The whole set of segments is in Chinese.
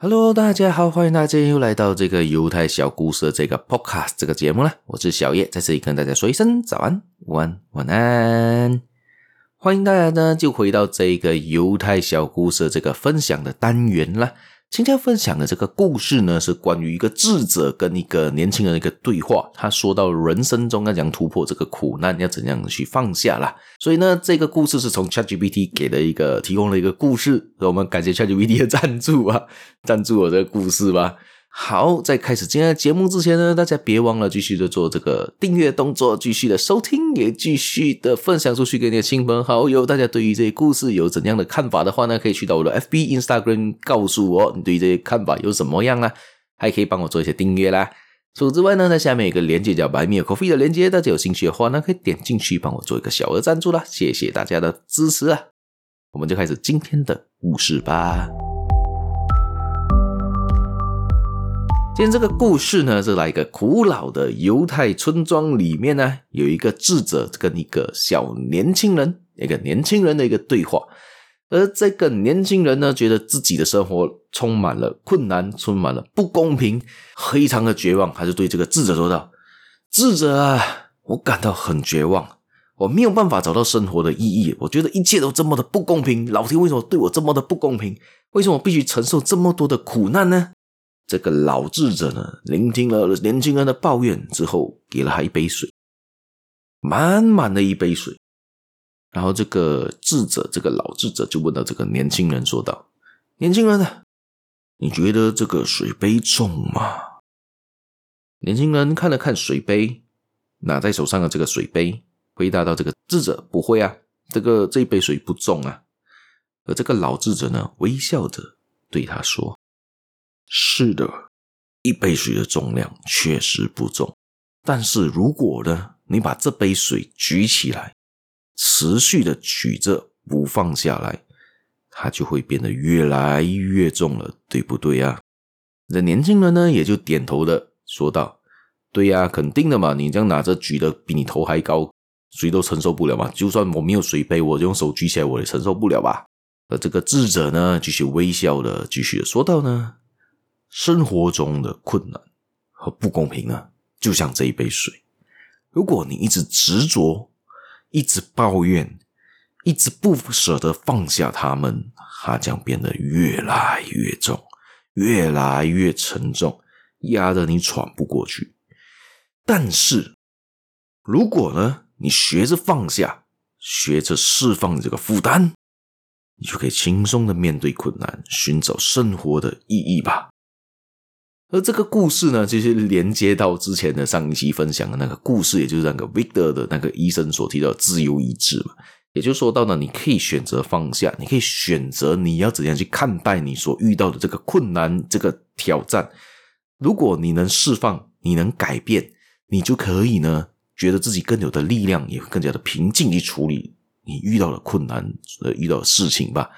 Hello，大家好，欢迎大家又来到这个犹太小故事的这个 Podcast 这个节目啦。我是小叶，在这里跟大家说一声早安、晚安、晚安。欢迎大家呢，就回到这个犹太小故事的这个分享的单元了。今天分享的这个故事呢，是关于一个智者跟一个年轻人的一个对话。他说到人生中要怎样突破这个苦难，要怎样去放下啦。所以呢，这个故事是从 ChatGPT 给的一个提供了一个故事，所以我们感谢 ChatGPT 的赞助啊，赞助我这个故事吧。好，在开始今天的节目之前呢，大家别忘了继续的做这个订阅动作，继续的收听，也继续的分享出去给你的亲朋好友。大家对于这些故事有怎样的看法的话呢，可以去到我的 FB、Instagram 告诉我你对于这些看法有什么样啊，还可以帮我做一些订阅啦。除此之外呢，在下面有一个链接叫 Buy Me a Coffee 的链接，大家有兴趣的话呢，可以点进去帮我做一个小额赞助啦。谢谢大家的支持啊！我们就开始今天的故事吧。今天这个故事呢，是来一个古老的犹太村庄里面呢，有一个智者跟一个小年轻人，一个年轻人的一个对话。而这个年轻人呢，觉得自己的生活充满了困难，充满了不公平，非常的绝望。他就对这个智者说道：“智者啊，我感到很绝望，我没有办法找到生活的意义。我觉得一切都这么的不公平，老天为什么对我这么的不公平？为什么我必须承受这么多的苦难呢？”这个老智者呢，聆听了年轻人的抱怨之后，给了他一杯水，满满的一杯水。然后这个智者，这个老智者就问到这个年轻人说道：“年轻人呢，你觉得这个水杯重吗？”年轻人看了看水杯，拿在手上的这个水杯，回答到：“这个智者不会啊，这个这一杯水不重啊。”而这个老智者呢，微笑着对他说。是的，一杯水的重量确实不重，但是如果呢，你把这杯水举起来，持续的举着不放下来，它就会变得越来越重了，对不对呀？这年轻人呢，也就点头的说道：“对呀，肯定的嘛，你这样拿着举的比你头还高，谁都承受不了嘛。就算我没有水杯，我用手举起来，我也承受不了吧？”而这个智者呢，继续微笑的继续说道呢。生活中的困难和不公平呢，就像这一杯水，如果你一直执着、一直抱怨、一直不舍得放下它们，它将变得越来越重，越来越沉重，压得你喘不过去。但是，如果呢，你学着放下，学着释放这个负担，你就可以轻松的面对困难，寻找生活的意义吧。而这个故事呢，就是连接到之前的上一期分享的那个故事，也就是那个 Victor 的那个医生所提到的自由意志嘛。也就是说到呢，你可以选择放下，你可以选择你要怎样去看待你所遇到的这个困难、这个挑战。如果你能释放，你能改变，你就可以呢，觉得自己更有的力量，也会更加的平静去处理你遇到的困难、呃遇到的事情吧。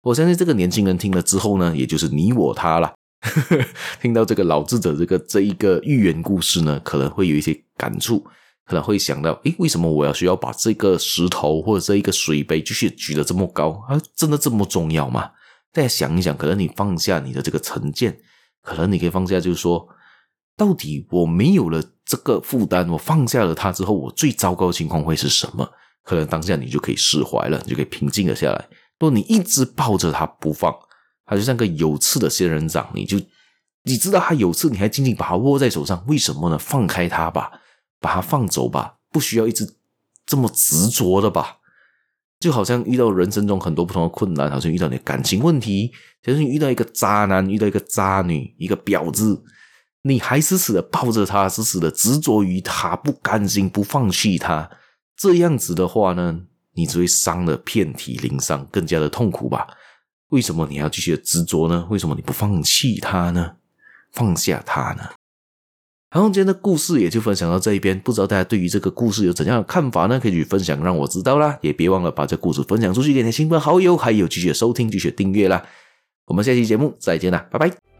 我相信这个年轻人听了之后呢，也就是你我他了。听到这个老智者这个这一个寓言故事呢，可能会有一些感触，可能会想到：诶，为什么我要需要把这个石头或者这一个水杯继续举得这么高？啊，真的这么重要吗？大家想一想，可能你放下你的这个成见，可能你可以放下，就是说，到底我没有了这个负担，我放下了它之后，我最糟糕的情况会是什么？可能当下你就可以释怀了，你就可以平静了下来。若你一直抱着它不放。它就像个有刺的仙人掌，你就你知道它有刺，你还紧紧把它握在手上，为什么呢？放开它吧，把它放走吧，不需要一直这么执着的吧。就好像遇到人生中很多不同的困难，好像遇到你的感情问题，就是你遇到一个渣男，遇到一个渣女，一个婊子，你还死死的抱着他，死死的执着于他，不甘心，不放弃他。这样子的话呢，你只会伤的遍体鳞伤，更加的痛苦吧。为什么你要继续执着呢？为什么你不放弃他呢？放下他呢？好，今天的故事也就分享到这一边。不知道大家对于这个故事有怎样的看法呢？可以去分享，让我知道啦。也别忘了把这故事分享出去给你的亲朋好友，还有继续收听，继续订阅啦。我们下期节目再见啦，拜拜。